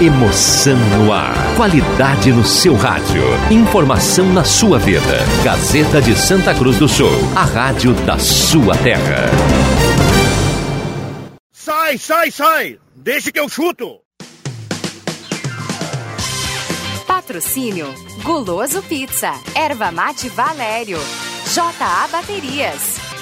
Emoção no ar. Qualidade no seu rádio. Informação na sua vida. Gazeta de Santa Cruz do Sul. A rádio da sua terra. Sai, sai, sai! Deixa que eu chuto! Patrocínio Guloso Pizza, Erva Mate Valério, JA Baterias,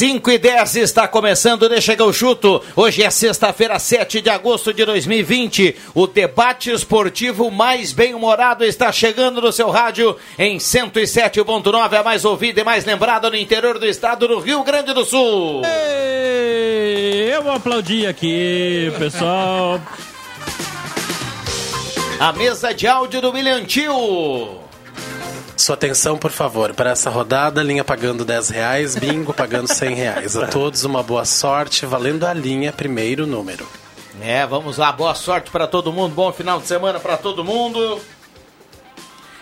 Cinco e dez está começando, deixa que eu chuto. Hoje é sexta-feira, 7 de agosto de 2020. O debate esportivo mais bem-humorado está chegando no seu rádio em 107.9, a mais ouvida e mais lembrada no interior do estado do Rio Grande do Sul. Ei, eu vou aplaudir aqui, pessoal. A mesa de áudio do William Tio. Sua atenção, por favor, para essa rodada, linha pagando 10 reais, bingo pagando 100 reais. A todos uma boa sorte, valendo a linha, primeiro número. É, vamos lá, boa sorte para todo mundo, bom final de semana para todo mundo.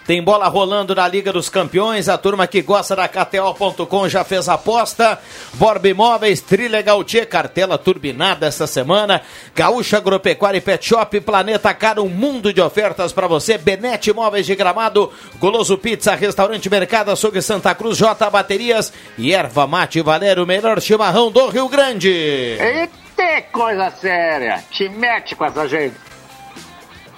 Tem bola rolando na Liga dos Campeões. A turma que gosta da KTO.com já fez aposta. Borba Imóveis, Trilegal Tchê, cartela turbinada esta semana. Gaúcha Agropecuária e Pet Shop, Planeta Cara, um mundo de ofertas para você. Benete Imóveis de Gramado, Goloso Pizza, Restaurante Mercado, Açougue Santa Cruz, J Baterias e Erva Mate Valério, melhor chimarrão do Rio Grande. Eita, coisa séria. Te mete com essa gente.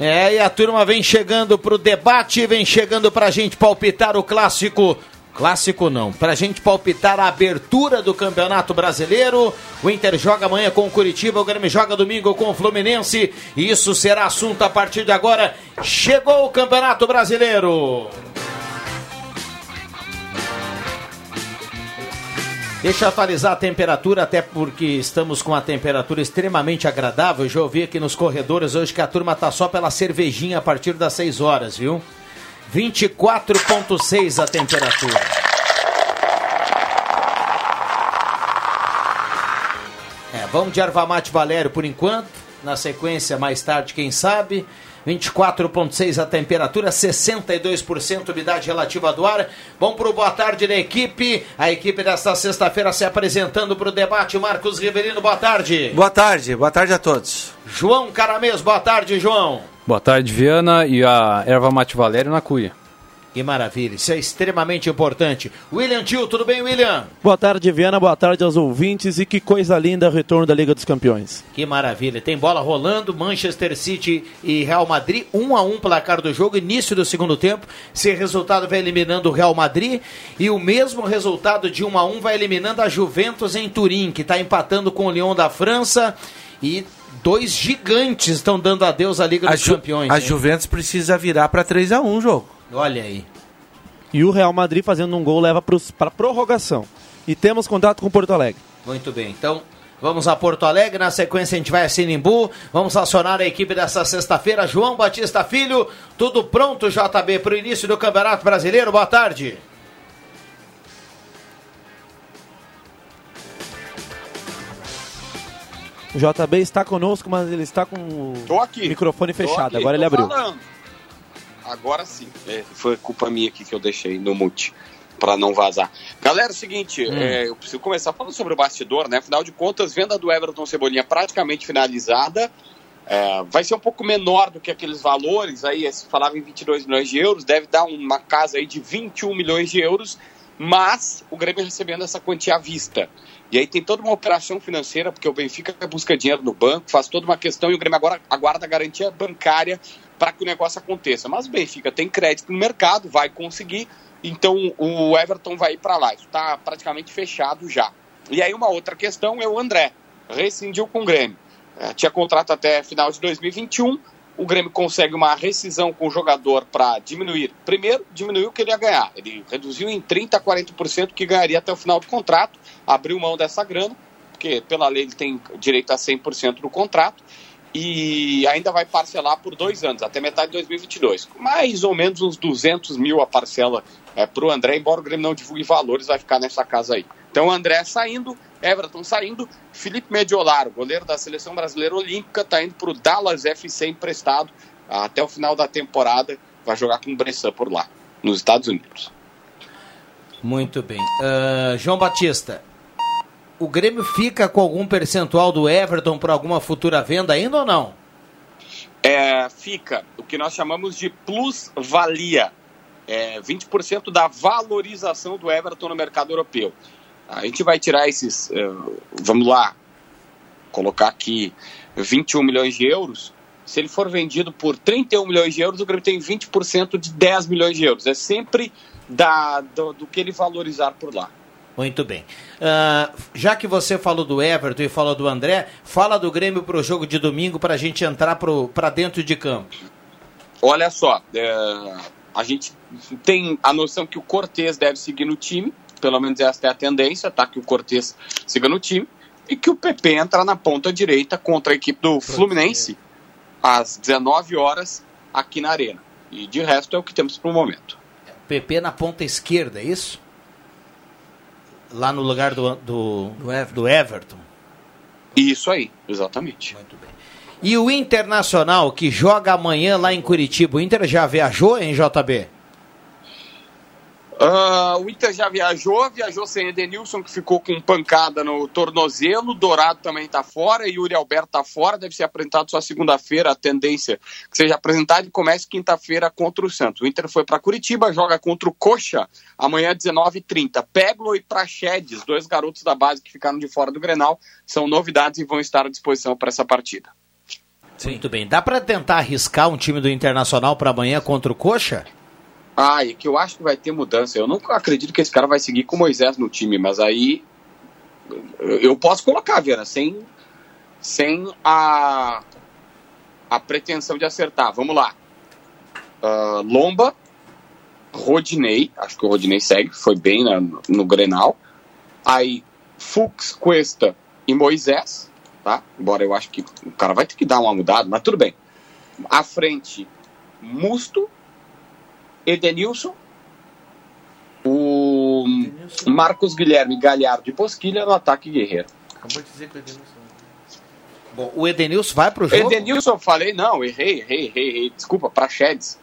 É, e a turma vem chegando pro debate, vem chegando pra gente palpitar o clássico. Clássico não, pra gente palpitar a abertura do Campeonato Brasileiro. O Inter joga amanhã com o Curitiba, o Grêmio joga domingo com o Fluminense. E isso será assunto a partir de agora. Chegou o Campeonato Brasileiro. Deixa eu atualizar a temperatura, até porque estamos com a temperatura extremamente agradável. Já ouvi aqui nos corredores hoje que a turma tá só pela cervejinha a partir das 6 horas, viu? 24,6 a temperatura. É, vamos de Arvamate Valério por enquanto. Na sequência, mais tarde, quem sabe. 24,6 a temperatura, 62% umidade relativa do ar. Vamos para o boa tarde da equipe. A equipe desta sexta-feira se apresentando para o debate. Marcos Riverino, boa tarde. Boa tarde, boa tarde a todos. João Caramês, boa tarde, João. Boa tarde, Viana e a erva mate Valério na cuia. Que maravilha, isso é extremamente importante. William Tio, tudo bem, William? Boa tarde, Viana, boa tarde aos ouvintes e que coisa linda o retorno da Liga dos Campeões. Que maravilha, tem bola rolando, Manchester City e Real Madrid, um a um placar do jogo, início do segundo tempo. Esse resultado vai eliminando o Real Madrid e o mesmo resultado de um a um vai eliminando a Juventus em Turim, que está empatando com o Lyon da França e dois gigantes estão dando adeus à Liga A, dos Ju Campeões. a hein? Juventus precisa virar para 3 a 1 o jogo. Olha aí. E o Real Madrid fazendo um gol leva para prorrogação. E temos contato com Porto Alegre. Muito bem, então vamos a Porto Alegre, na sequência a gente vai a Sinimbu, vamos acionar a equipe dessa sexta-feira, João Batista Filho, tudo pronto JB para o início do Campeonato Brasileiro, boa tarde. O JB está conosco, mas ele está com o Tô aqui. microfone Tô fechado. aqui, Agora tô ele abriu. falando. Agora sim. É, foi culpa minha aqui que eu deixei no mute para não vazar. Galera, é o seguinte, Hum. é, eu preciso começar falando sobre o bastidor, né? Afinal de contas, venda do Everton Cebolinha praticamente finalizada. É, vai ser um pouco menor do que aqueles valores, aí se falava em 22 milhões de euros, deve dar uma casa aí de 21 milhões de euros, mas o Grêmio recebendo essa quantia à vista. E aí tem toda uma operação financeira, porque o Benfica busca dinheiro no banco, faz toda uma questão e o Grêmio agora aguarda a garantia bancária para que o negócio aconteça. Mas o Benfica tem crédito no mercado, vai conseguir, então o Everton vai ir para lá. Isso está praticamente fechado já. E aí uma outra questão é o André. Rescindiu com o Grêmio. É, tinha contrato até final de 2021. O Grêmio consegue uma rescisão com o jogador para diminuir. Primeiro, diminuiu o que ele ia ganhar. Ele reduziu em 30% a 40% que ganharia até o final do contrato. Abriu mão dessa grana, porque pela lei ele tem direito a 100% do contrato. E ainda vai parcelar por dois anos, até metade de 2022. Mais ou menos uns 200 mil a parcela é, para o André, embora o Grêmio não divulgue valores, vai ficar nessa casa aí. Então o André saindo, Everton saindo, Felipe Mediolaro, goleiro da seleção brasileira olímpica, está indo para o Dallas FC emprestado até o final da temporada, vai jogar com o Bressan por lá, nos Estados Unidos. Muito bem. Uh, João Batista, o Grêmio fica com algum percentual do Everton para alguma futura venda ainda ou não? É, fica o que nós chamamos de plus-valia. É 20% da valorização do Everton no mercado europeu. A gente vai tirar esses, uh, vamos lá, colocar aqui 21 milhões de euros. Se ele for vendido por 31 milhões de euros, o Grêmio tem 20% de 10 milhões de euros. É sempre da, do, do que ele valorizar por lá. Muito bem. Uh, já que você falou do Everton e falou do André, fala do Grêmio para o jogo de domingo para a gente entrar para dentro de campo. Olha só, é, a gente tem a noção que o Cortez deve seguir no time, pelo menos essa é a tendência, tá? Que o Cortez siga no time. E que o PP entra na ponta direita contra a equipe do Fluminense às 19 horas aqui na Arena. E de resto é o que temos para o momento. PP na ponta esquerda, é isso? Lá no lugar do, do, do, Everton. do Everton. Isso aí, exatamente. Muito bem. E o Internacional, que joga amanhã lá em Curitiba, o Inter já viajou em JB? Uh, o Inter já viajou, viajou sem Edenilson, que ficou com pancada no tornozelo. Dourado também está fora, e Yuri Alberto está fora. Deve ser apresentado só segunda-feira. A tendência que seja apresentado e comece quinta-feira contra o Santos. O Inter foi para Curitiba, joga contra o Coxa amanhã 19h30. Peglo e Praxedes, dois garotos da base que ficaram de fora do Grenal, são novidades e vão estar à disposição para essa partida. Sim. Muito bem. Dá para tentar arriscar um time do Internacional para amanhã contra o Coxa? Ah, e que eu acho que vai ter mudança. Eu não acredito que esse cara vai seguir com o Moisés no time, mas aí eu posso colocar, Vera, sem, sem a, a pretensão de acertar. Vamos lá. Uh, Lomba, Rodinei, acho que o Rodinei segue, foi bem no, no Grenal. Aí, Fux, Cuesta e Moisés, tá? Embora eu acho que o cara vai ter que dar uma mudada, mas tudo bem. À frente, Musto, Edenilson, o Edenilson. Marcos Guilherme Galhardo de Posquilha no ataque Guerreiro. Acabou de dizer que o Edenilson. Bom, o Edenilson vai pro jogo? Edenilson, eu falei, não, errei, errei, errei, errei. Desculpa, Praxedes.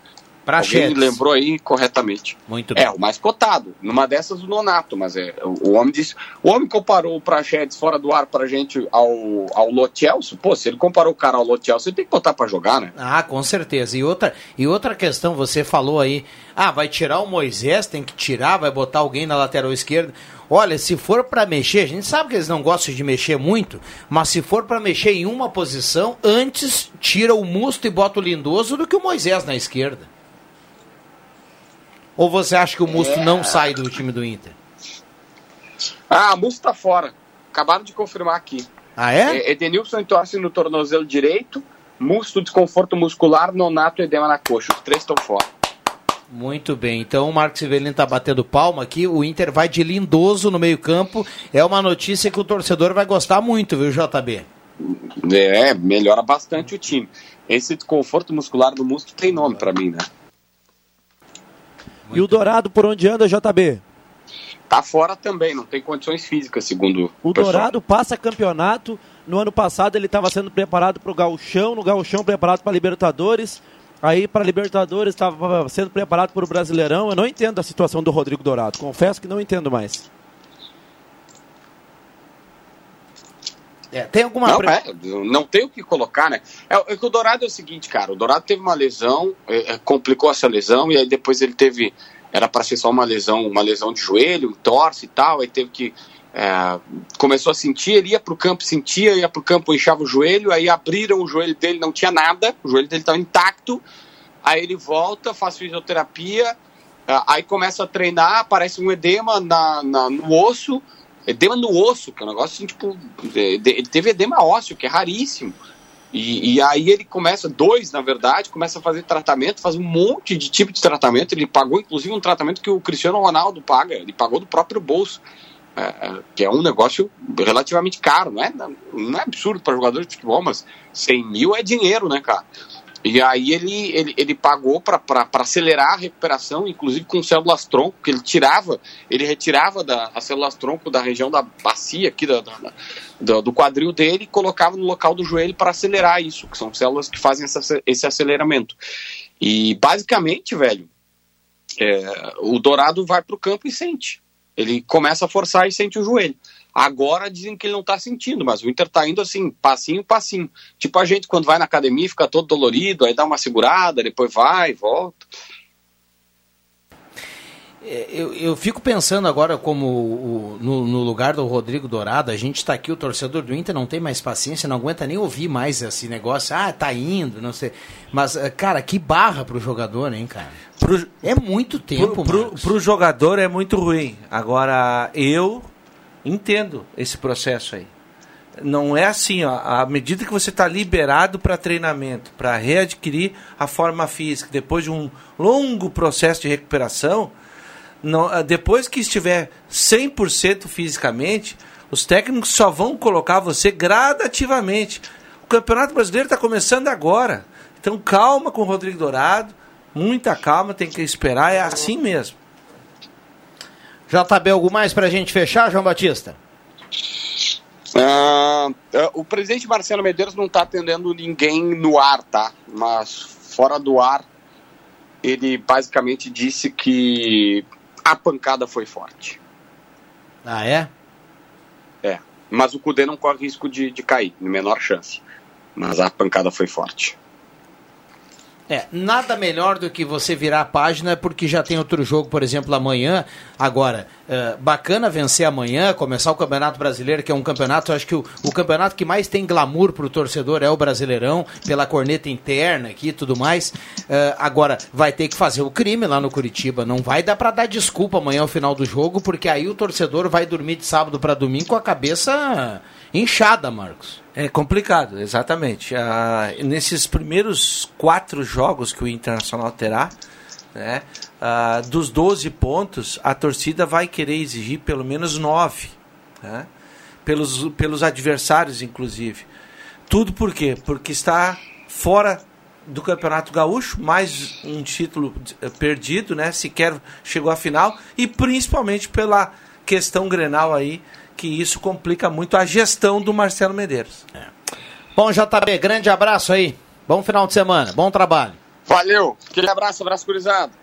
Praxedes. Alguém lembrou aí corretamente. Muito bem. É, o mais cotado. Numa dessas, o Nonato, mas é, o, o homem disse. O homem comparou o Praxedes fora do ar pra gente ao, ao Lotelso. Pô, se ele comparou o cara ao Lotelso, ele tem que botar pra jogar, né? Ah, com certeza. E outra, e outra questão, você falou aí, ah, vai tirar o Moisés, tem que tirar, vai botar alguém na lateral esquerda. Olha, se for para mexer, a gente sabe que eles não gostam de mexer muito, mas se for para mexer em uma posição, antes tira o Musto e bota o Lindoso do que o Moisés na esquerda. Ou você acha que o Musto é... não sai do time do Inter? Ah, o Musto tá fora. Acabaram de confirmar aqui. Ah, é? é Edenilson entorse no tornozelo direito, Musto desconforto muscular, Nonato edema na coxa. Os três estão fora. Muito bem, então o Marcos Severino está batendo palma aqui. O Inter vai de lindoso no meio-campo. É uma notícia que o torcedor vai gostar muito, viu, JB? É, melhora bastante o time. Esse desconforto muscular do Musto tem nome para mim, né? Muito e o Dourado por onde anda, JB? Tá fora também, não tem condições físicas, segundo o, o Dourado passa campeonato. No ano passado ele estava sendo preparado para o Gauchão, no Gauchão preparado para Libertadores. Aí para Libertadores estava sendo preparado para o Brasileirão. Eu não entendo a situação do Rodrigo Dourado. Confesso que não entendo mais. É, tem alguma não, é, não tem o que colocar, né? É, é, que o Dourado é o seguinte, cara. O Dourado teve uma lesão, é, é complicou essa lesão e aí depois ele teve, era para ser só uma lesão, uma lesão de joelho, torce e tal. Aí teve que é, começou a sentir, ele ia pro campo, sentia, ia pro campo, inchava o joelho, aí abriram o joelho dele, não tinha nada, o joelho dele estava intacto. Aí ele volta, faz fisioterapia, aí começa a treinar, aparece um edema na, na no osso edema no osso, que é um negócio assim, tipo. de- Ele teve edema ósseo, que é raríssimo. E, e aí ele começa, dois na verdade, começa a fazer tratamento, faz um monte de tipo de tratamento. Ele pagou inclusive um tratamento que o Cristiano Ronaldo paga, ele pagou do próprio bolso. é, é, que é um negócio relativamente caro, não é, não é absurdo para jogador de futebol, mas 100 mil é dinheiro, né, cara? E aí ele, ele, ele pagou para acelerar a recuperação, inclusive com células tronco, que ele tirava, ele retirava da, as células tronco da região da bacia aqui, da, da- da- do quadril dele, e colocava no local do joelho para acelerar isso, que são células que fazem essa- esse aceleramento. E basicamente, velho, é, o Dourado vai pro campo e sente. Ele começa a forçar e sente o joelho. Agora dizem que ele não tá sentindo, mas o Inter tá indo assim, passinho, passinho. Tipo a gente quando vai na academia e fica todo dolorido, aí dá uma segurada, depois vai, volta. É, Eu, eu fico pensando agora como o- no, no lugar do Rodrigo Dourado, a gente está aqui, o torcedor do Inter não tem mais paciência, não aguenta nem ouvir mais esse negócio, ah, tá indo, não sei. Mas, eh, cara, que barra pro jogador, hein, cara? é muito tempo, pro, pro, pro jogador é muito ruim. Agora, eu entendo esse processo aí. Não é assim, ó. À medida que você está liberado para treinamento, para readquirir a forma física, depois de um longo processo de recuperação, não- ah, depois que estiver 100% fisicamente, os técnicos só vão colocar você gradativamente. O Campeonato Brasileiro está começando agora. Então calma com o Rodrigo Dourado, muita calma, tem que esperar, é assim mesmo. JB, algo mais pra gente fechar, João Batista? Ah, o presidente Marcelo Medeiros não está atendendo ninguém no ar, tá? Mas fora do ar, ele basicamente disse que a pancada foi forte. Ah, é? É. Mas o Cudê não corre risco de, de cair, menor chance. Mas a pancada foi forte. É, nada melhor do que você virar a página porque já tem outro jogo, por exemplo, amanhã. Agora, é, bacana vencer amanhã, começar o Campeonato Brasileiro, que é um campeonato, acho que o, o campeonato que mais tem glamour pro torcedor é o Brasileirão, pela corneta interna aqui e tudo mais. É, agora, vai ter que fazer o crime lá no Curitiba. Não vai dar para dar desculpa amanhã ao final do jogo, porque aí o torcedor vai dormir de sábado para domingo com a cabeça inchada, Marcos. É complicado, exatamente. Ah, nesses primeiros quatro jogos que o Internacional terá, né, ah, dos 12 pontos, a torcida vai querer exigir pelo menos 9. Né, pelos, pelos adversários, inclusive. Tudo por quê? Porque está fora do Campeonato Gaúcho, mais um título eh, perdido, né? Sequer chegou à final, e principalmente pela questão Grenal aí, que isso complica muito a gestão do Marcelo Medeiros. Bom, JB, grande abraço aí. Bom final de semana, bom trabalho. Valeu, aquele abraço, abraço curizado.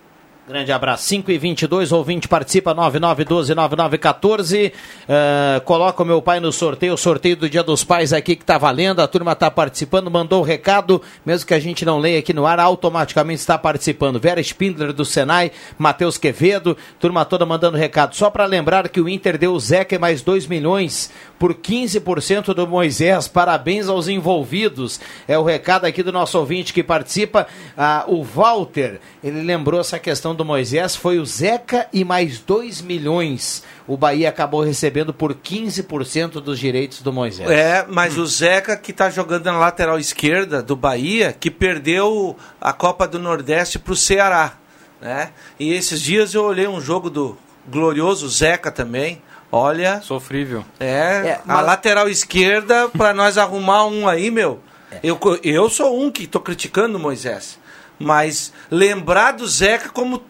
Grande abraço. 5 e 22 ouvinte participa, 9912-9914. Uh, coloca o meu pai no sorteio, o sorteio do Dia dos Pais aqui que tá valendo. A turma tá participando, mandou o recado, mesmo que a gente não leia aqui no ar, automaticamente está participando. Vera Spindler do Senai, Matheus Quevedo, turma toda mandando recado. Só para lembrar que o Inter deu o Zeca mais 2 milhões por 15% do Moisés. Parabéns aos envolvidos. É o recado aqui do nosso ouvinte que participa. Ah, o Walter, ele lembrou essa questão do Moisés, foi o Zeca e mais 2 milhões. O Bahia acabou recebendo por 15% dos direitos do Moisés. É, mas o Zeca que está jogando na lateral esquerda do Bahia, que perdeu a Copa do Nordeste para o Ceará. Né? E esses dias eu olhei um jogo do glorioso Zeca também. Olha. Sofrível. É, É, a lateral esquerda, para nós arrumar um aí, meu. Eu, co- eu sou um que tô criticando o Moisés. Mas lembrar do Zeca como.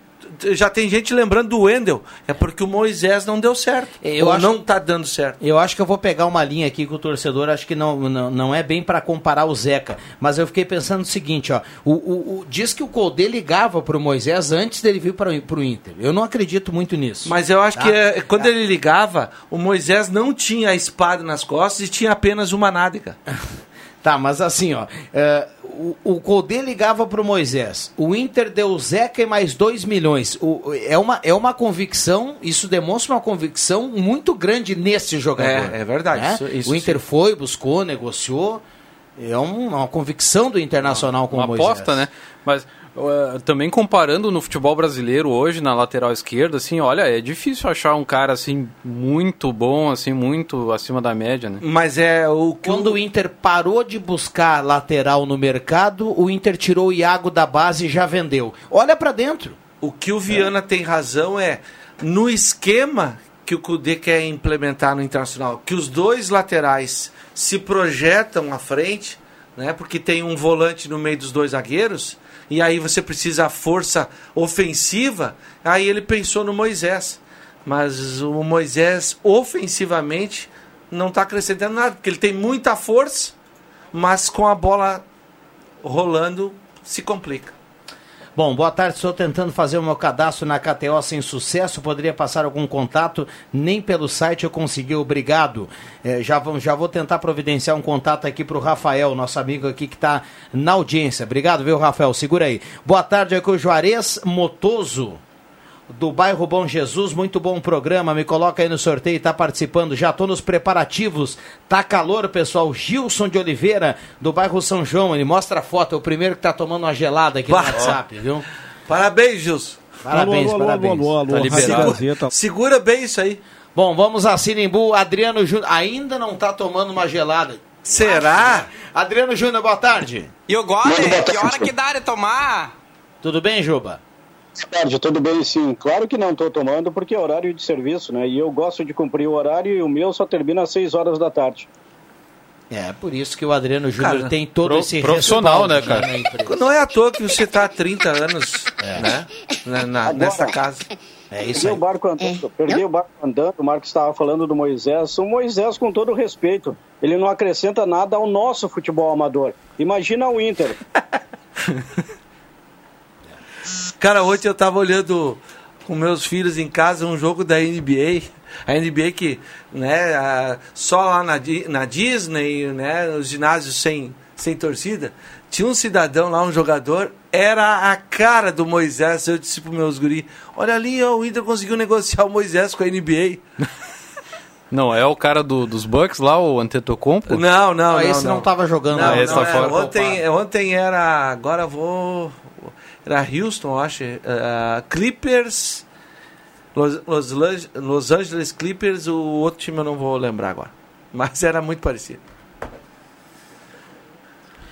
Já tem gente lembrando do Wendel. É porque o Moisés não deu certo. Eu ou acho- não tá dando certo. Eu acho que eu vou pegar uma linha aqui com o torcedor, acho que não, não, não é bem para comparar o Zeca, mas eu fiquei pensando o seguinte, ó, o, o, o- diz que o Colde ligava pro Moisés antes dele vir para o Inter. Eu não acredito muito nisso. Mas eu acho Tá? que é, quando ele ligava, o Moisés não tinha a espada nas costas e tinha apenas uma nádega. Tá, mas assim, ó, é, o, o Colde ligava pro Moisés, o Inter deu o Zeca e mais 2 milhões. O, é, uma, é uma convicção, isso demonstra uma convicção muito grande nesse jogador. É, é verdade, né? isso- isso o Inter sim. foi, buscou, negociou. É um- uma convicção do Internacional com uma o Moisés. aposta, né? Mas Uh, também comparando no futebol brasileiro hoje, na lateral esquerda, assim, olha, é difícil achar um cara, assim, muito bom, assim, muito acima da média, né? Mas é o que Quando o Inter parou de buscar lateral no mercado, o Inter tirou o Iago da base e já vendeu. Olha pra dentro. O que o Viana tem razão é no esquema que o Cudê quer implementar no Internacional, que os dois laterais se projetam à frente, né? Porque tem um volante no meio dos dois zagueiros, e aí você precisa a força ofensiva, aí ele pensou no Moisés. Mas o Moisés ofensivamente não está acrescentando nada, porque ele tem muita força, mas com a bola rolando se complica. Bom, boa tarde. Estou tentando fazer o meu cadastro na KTO sem sucesso. Poderia passar algum contato? Nem pelo site eu consegui. Obrigado. É, já, vamos, já vou tentar providenciar um contato aqui para o Rafael, nosso amigo aqui que está na audiência. Obrigado, viu, Rafael? Segura aí. Boa tarde, aqui o Juarez Motoso do bairro Bom Jesus, muito bom programa, me coloca aí no sorteio, tá participando, já tô nos preparativos, tá calor pessoal, Gilson de Oliveira, do bairro São João, ele mostra a foto, é o primeiro que tá tomando uma gelada aqui no Bah. WhatsApp, viu? Parabéns, Gilson. Parabéns, Alô, alô, parabéns. alô, alô, alô, Tá. Gazeta. Segura bem isso aí. Bom, vamos a Sinimbu, Adriano Júnior, ainda não tá tomando uma gelada. Será? Adriano Júnior, boa tarde. E o gole, que hora que dá de tomar? Tudo bem, Juba? Sérgio, tudo bem sim. Claro que não estou tomando porque é horário de serviço, né? E eu gosto de cumprir o horário e o meu só termina às 6 horas da tarde. É, por isso que o Adriano Júnior Cara, tem todo pro- esse profissional, né, cara? Não é à toa que você está há 30 anos né? na, na- nessa casa. É isso Perdi aí. o barco andando, perdi o barco andando, o Marcos estava falando do Moisés. O Moisés, com todo respeito, ele não acrescenta nada ao nosso futebol amador. Imagina o Inter. Cara, ontem eu tava olhando com meus filhos em casa um jogo da NBA. A NBA que, né, a- só lá na, na Disney, né, os ginásios sem, sem torcida, tinha um cidadão lá, um jogador, era a cara do Moisés. Eu disse pros meus guri, olha ali, ó, o Inter conseguiu negociar o Moisés com a NBA. Não, é o cara do- dos Bucks lá, o Antetokounmpo? Não, não, Ah, não. esse não tava jogando, Não, né? esse não, tá é, fora. ontem, ontem era, agora vou, era Houston, eu acho, eh, Clippers, Los, Los, Los Angeles Clippers, o outro time eu não vou lembrar agora. Mas era muito parecido.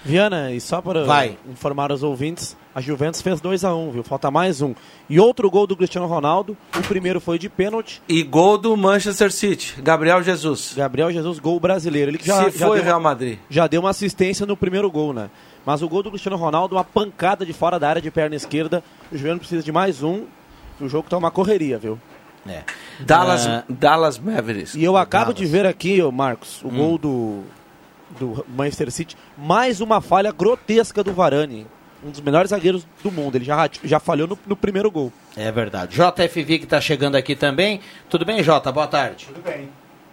Viana, e só para Vai. informar os ouvintes, a Juventus fez 2x1, viu? Falta mais um. E outro gol do Cristiano Ronaldo, o primeiro foi de pênalti. E gol do Manchester City, Gabriel Jesus. Gabriel Jesus, gol brasileiro. Ele que já, Se já foi deu Real uma, Madrid. já deu uma assistência no primeiro gol, né? Mas o gol do Cristiano Ronaldo, uma pancada de fora da área de perna esquerda. O Juventus precisa de mais um. O jogo tá uma correria, viu? É. Dallas, Ah, Dallas Mavericks. E eu acabo Dallas. de ver aqui, ô Marcos, o gol do, do Manchester City. Mais uma falha grotesca do Varane. Um dos melhores zagueiros do mundo. Ele já, já falhou no, no primeiro gol. É verdade. JFV que está chegando aqui também. Tudo bem, Jota? Boa tarde. Tudo bem.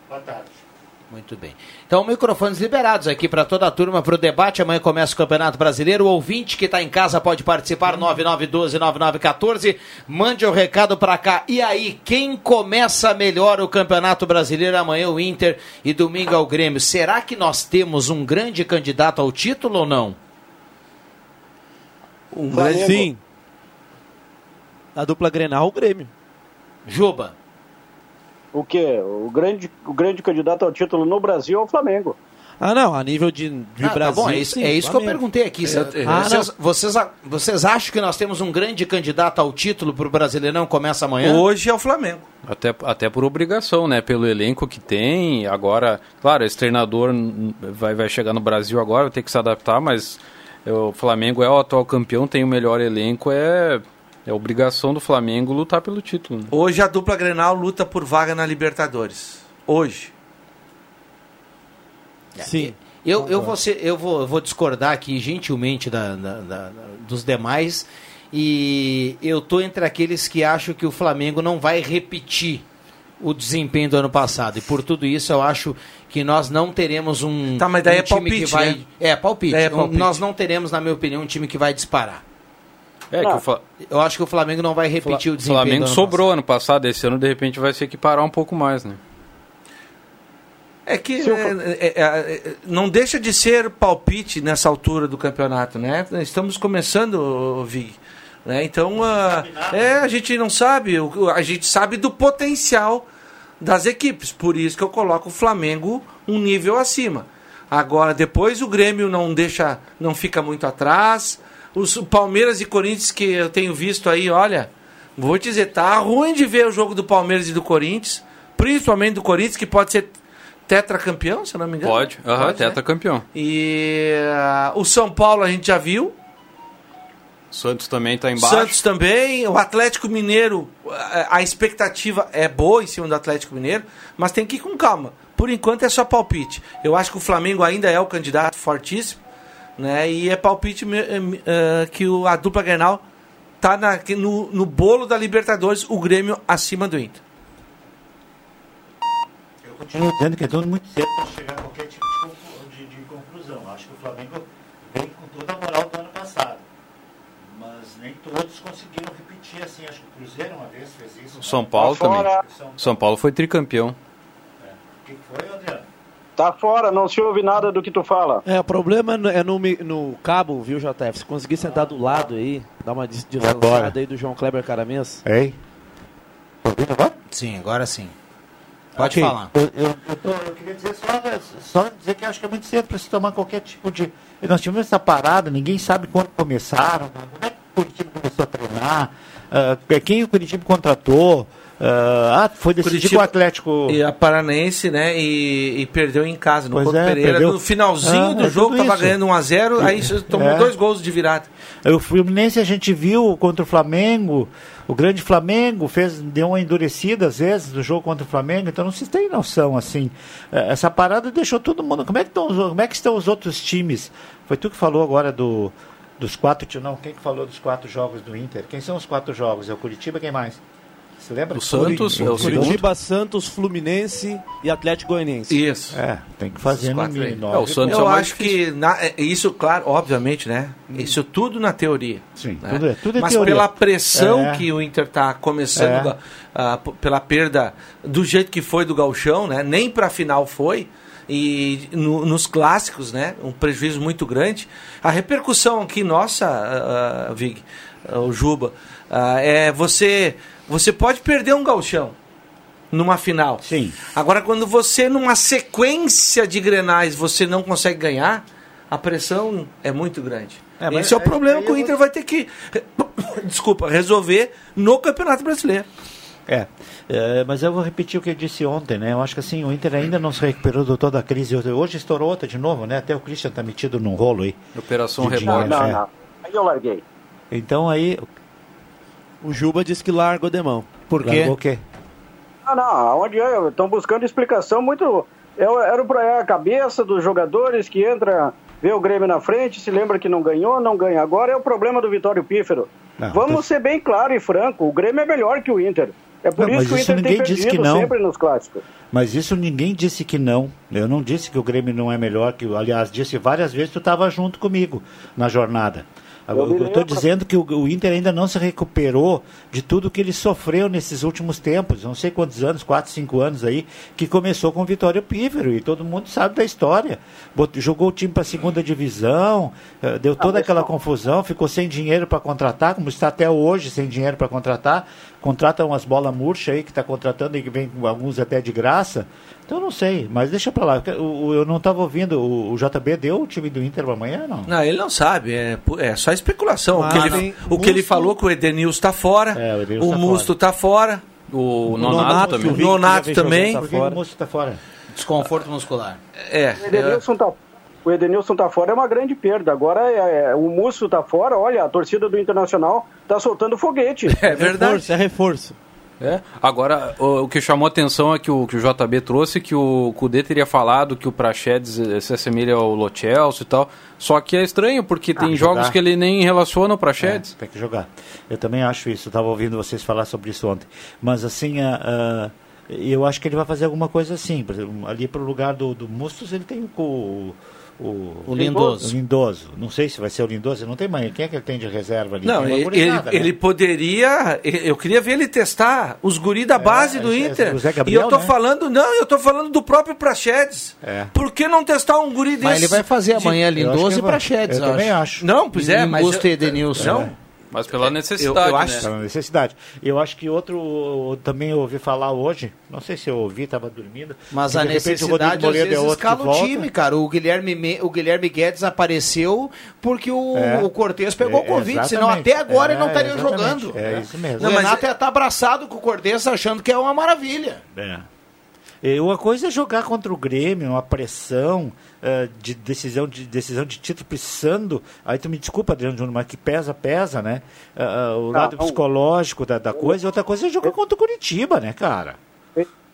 Boa tarde. Muito bem. Então, microfones liberados aqui para toda a turma para o debate. Amanhã começa o Campeonato Brasileiro. O ouvinte que está em casa pode participar. 9912-9914. Mande o recado para cá. E aí, quem começa melhor o Campeonato Brasileiro? Amanhã o Inter e domingo é o Grêmio. Será que nós temos um grande candidato ao título ou não? Um grande... Sim. A dupla Grenal, o Grêmio. Juba. O quê? O grande, o grande candidato ao título no Brasil é o Flamengo. Ah, não. A nível de, de Ah, tá Brasil. bom, é isso, sim, é isso que eu perguntei aqui. Eu- Ah, vocês, vocês, vocês acham que nós temos um grande candidato ao título para o Brasileirão? Começa amanhã? Hoje é o Flamengo. Até, até por obrigação, né? Pelo elenco que tem. Agora, claro, esse treinador vai, vai chegar no Brasil agora, vai ter que se adaptar, mas é, o Flamengo é o atual campeão, tem o melhor elenco, é, é obrigação do Flamengo lutar pelo título. né? Hoje a dupla Grenal luta por vaga na Libertadores. Hoje. Sim. Eu, eu, vou, ser- eu, vou, eu vou discordar aqui gentilmente da, da- da- dos demais. E eu tô entre aqueles que acham que o Flamengo não vai repetir o desempenho do ano passado. E por tudo isso eu acho que nós não teremos um, Tá, mas daí um é time palpite, que vai. né? É, palpite. É Um- palpite. Nós não teremos, na minha opinião, um time que vai disparar. É, que o Fla- Eu acho que o Flamengo não vai repetir o o desempenho. Flamengo do ano sobrou ano passado, esse ano de repente vai se equiparar um pouco mais, né? É que é, é, é, não deixa de ser palpite nessa altura do campeonato, né? Estamos começando, Vig. Né? Então, uh, é, a gente não sabe, a gente sabe do potencial das equipes. Por isso que eu coloco o Flamengo um nível acima. Agora, depois o Grêmio não deixa, não fica muito atrás. Os Palmeiras e Corinthians que eu tenho visto aí, olha, vou te dizer, tá ruim de ver o jogo do Palmeiras e do Corinthians, principalmente do Corinthians, que pode ser tetracampeão, se não me engano. Pode, uhum, Pode tetracampeão. Né? E uh, o São Paulo a gente já viu. Santos também está embaixo. Santos também. O Atlético Mineiro, a expectativa é boa em cima do Atlético Mineiro, mas tem que ir com calma. Por enquanto é só palpite. Eu acho que o Flamengo ainda é o candidato fortíssimo, né? E é palpite uh, que o, a dupla Grenal tá na, no, no bolo da Libertadores, o Grêmio acima do Inter continuo dizendo que é tudo muito cedo para chegar a qualquer tipo de, de, de, conclusão. Acho que o Flamengo vem com toda a moral do ano passado. Mas nem todos conseguiram repetir assim. Acho que o Cruzeiro uma vez fez isso. São Paulo também. São, São Paulo foi tricampeão. É. O que foi, Adriano? Tá fora, não se ouve nada do que tu fala. É, o problema é no, no cabo, viu, JF? Se conseguir sentar do lado aí, dar uma deslançada aí do João Kleber Caramês. Ei. Sim, agora sim. Pode okay. falar. Eu, eu, eu, tô, eu, queria dizer só, só dizer que acho que é muito cedo para se tomar qualquer tipo de. Nós tivemos essa parada, ninguém sabe quando começaram, como é que o Curitiba começou a treinar, uh, quem o Curitiba contratou. Uh, ah, foi decidido Curitiba, o Atlético. E a Paranaense, né? E, e perdeu em casa, no Couto é, Pereira. Perdeu. No finalzinho ah, do é jogo, estava ganhando 1x0, aí tomou é. dois gols de virada. O Fluminense a gente viu contra o Flamengo. O grande Flamengo fez, deu uma endurecida às vezes no jogo contra o Flamengo, então não se tem noção assim. É, essa parada deixou todo mundo. Como é que estão, como é que estão os outros times? Foi tu que falou agora do, dos quatro. Não, quem que falou dos quatro jogos do Inter? Quem são os quatro jogos? É o Curitiba, quem mais? Você lembra? O Santos, é o Curitiba, Santos, Fluminense e Atlético Goianiense. Isso. É, tem que fazer no mínimo. É, o Santos Eu é acho que na, é, isso, claro, obviamente, né? Isso tudo na teoria. Sim, né? tudo é, tudo é Mas teoria. pela pressão é. que o Inter está começando, uh, pela perda do jeito que foi do Galchão, né? Nem para a final foi e no, nos clássicos, né? Um prejuízo muito grande. A repercussão aqui nossa, uh, Vig, uh, o Juba, uh, é você você pode perder um galchão numa final. Sim. Agora, quando você, numa sequência de grenais, você não consegue ganhar, a pressão é muito grande. É, Esse é o problema que o Inter vou... vai ter que, desculpa, resolver no Campeonato Brasileiro. É, é, mas eu vou repetir o que eu disse ontem, né? Eu acho que assim, o Inter ainda não se recuperou de toda a crise. Hoje estourou outra de novo, né? Até o Christian tá metido num rolo aí. Operação Rebote. Não, é. não. Aí eu larguei. Então aí, o Juba disse que largou de mão. Por quê? Largou o quê? Ah, não, onde é? Estão buscando explicação muito. É era é a cabeça dos jogadores que entra, vê o Grêmio na frente, se lembra que não ganhou, não ganha. Agora é o problema do Vitório Pífero. Não, Vamos tô... ser bem claro e franco: o Grêmio é melhor que o Inter. É por não, isso que o Inter ninguém tem disse que não. sempre nos clássicos. Mas isso ninguém disse que não. Eu não disse que o Grêmio não é melhor que o. Aliás, disse várias vezes que tu estava junto comigo na jornada. Eu estou dizendo que o, o, Inter ainda não se recuperou de tudo que ele sofreu nesses últimos tempos, não sei quantos anos, quatro, cinco anos aí, que começou com o Vitório Pífero, e todo mundo sabe da história. jogou o time para a segunda divisão, eh, deu toda ah, aquela confusão, ficou sem dinheiro para contratar, como está até hoje sem dinheiro para contratar, contrata umas bolas murchas aí que está contratando e que vem alguns até de graça. Então não sei, mas deixa pra lá. Eu, eu não estava ouvindo. O, o, JB deu o time do Inter amanhã, não? Não, ele não sabe. É, é só especulação. o que, ele, o que ele falou que o Edenilson está fora. É, o, o tá Musto está fora. O Nonato, também. O Nonato também. Por que o Musto está fora? Desconforto muscular. É. O Edenilson está o Edenilson tá fora é uma grande perda. Agora é, é, o Musso tá fora, olha, a torcida do Internacional tá soltando foguete. É verdade. Reforço, é reforço. É. Agora, o, o, que chamou atenção é que o, que o JB trouxe que o Kudê teria falado que o Prachedes eh, se assemelha ao Lo Celso e tal. Só que é estranho, porque ah, tem jogos jogar. que ele nem relaciona o Prachedes. É, tem que jogar. Eu também acho isso. Estava ouvindo vocês falar sobre isso ontem. Mas assim, uh, uh, eu acho que ele vai fazer alguma coisa assim. Por exemplo, ali para o lugar do, do Mustos, ele tem o, o, O Lindoso. o Lindoso. Não sei se vai ser o Lindoso, não tem mais. Quem é que ele tem de reserva ali? Não, ele, gurizada, ele, né? poderia. Eu queria ver ele testar os guri da base do é, Inter. Gabriel, e eu tô né? falando, não, eu tô falando do próprio Prachedes. É. Por que não testar um guri desse? Mas ele vai fazer amanhã de- Lindoso e Prachedes, Eu também acho. Não, pois é, mas. Augusto e Edenilson. Não. Mas pela necessidade, eu, eu acho, né? Pela necessidade. Eu acho que outro eu também ouvi falar hoje, não sei se eu ouvi, estava dormindo. Mas a o necessidade às é vezes que escala o time, cara. O Guilherme, Me- o Guilherme Guedes apareceu porque o, É. o Cortez pegou É, o Covid, senão até agora ele não É, estaria jogando. É isso mesmo. O Não, mas Renato ia estar abraçado com o Cortez achando que é uma maravilha. É. E uma coisa é jogar contra o Grêmio, uma pressão eh, de decisão de decisão de título precisando. Aí tu me desculpa, Adriano Júnior, mas que pesa, pesa, né? Ah, o lado não. psicológico da, da coisa. E outra coisa é jogar contra o Curitiba, né, cara?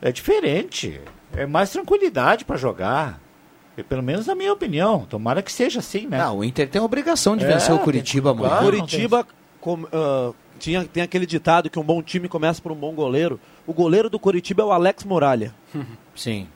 É diferente. É mais tranquilidade para jogar. E pelo menos na minha opinião. Tomara que seja assim, né? Não, o Inter tem a obrigação de É, vencer o Curitiba, mano. claro. Curitiba com- ah, tinha, tem aquele ditado que um bom time começa por um bom goleiro. O goleiro do Curitiba é o Alex Muralha. Sim.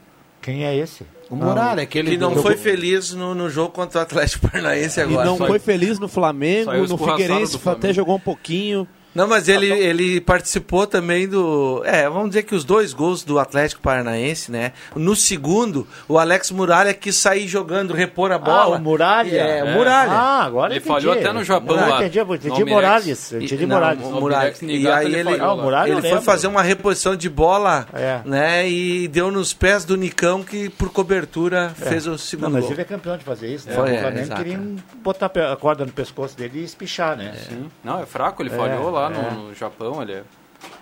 Quem é esse? O Muralha, aquele Que não do- foi feliz no, no jogo contra o Atlético Paranaense agora. E não foi feliz no Flamengo, no Figueirense Flamengo. até jogou um pouquinho. Não, mas ele, ele participou também do. É, vamos dizer que os dois gols do Atlético Paranaense, né? No segundo, o Alex Muralha quis sair jogando, repor a bola. Ah, o Muralha? É, o É. Muralha. Ah, agora Ele entendi. falhou até no Japão Não, lá. entendi, eu entendi. Morales. Eu entendi E- não, Morales. o Muralha. E aí ele ele, falhou Ah. Muralha ele foi fazer uma reposição de bola, É. né? E deu nos pés do Nicão, que por cobertura fez o segundo Não, mas ele é campeão de fazer isso. Né? Foi, o é, Flamengo queria botar a corda no pescoço dele e espichar, né? Sim. Não, é fraco, ele É, falhou lá é. no, no Japão, ele é,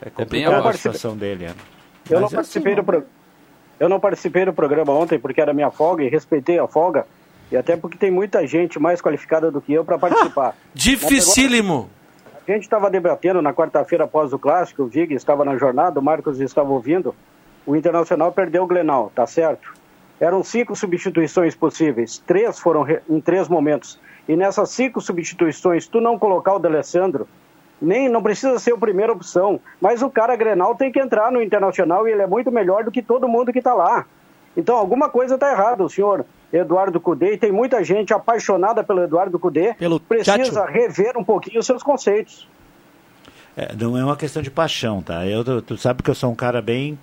É é bem a situação dele. É. Eu não, Mas é participei assim, do pro... eu não participei do programa ontem porque era minha folga e respeitei a folga. E até porque tem muita gente mais qualificada do que eu para participar. Dificílimo. A gente estava debatendo na quarta-feira após o clássico, o Vig estava na jornada, o Marcos estava ouvindo. O Internacional perdeu o Glenal, tá certo? Eram cinco substituições possíveis, três foram re- em três momentos. E nessas cinco substituições, tu não colocar o D'Alessandro, nem não precisa ser a primeira opção, mas o cara Grenal tem que entrar no Internacional e ele é muito melhor do que todo mundo que está lá. Então alguma coisa está errada, o senhor Eduardo Cudê, e tem muita gente apaixonada pelo Eduardo Cudê, precisa Tchatcho. rever um pouquinho os seus conceitos. É, não é uma questão de paixão, tá? Eu, tu, tu sabe que eu sou um cara bem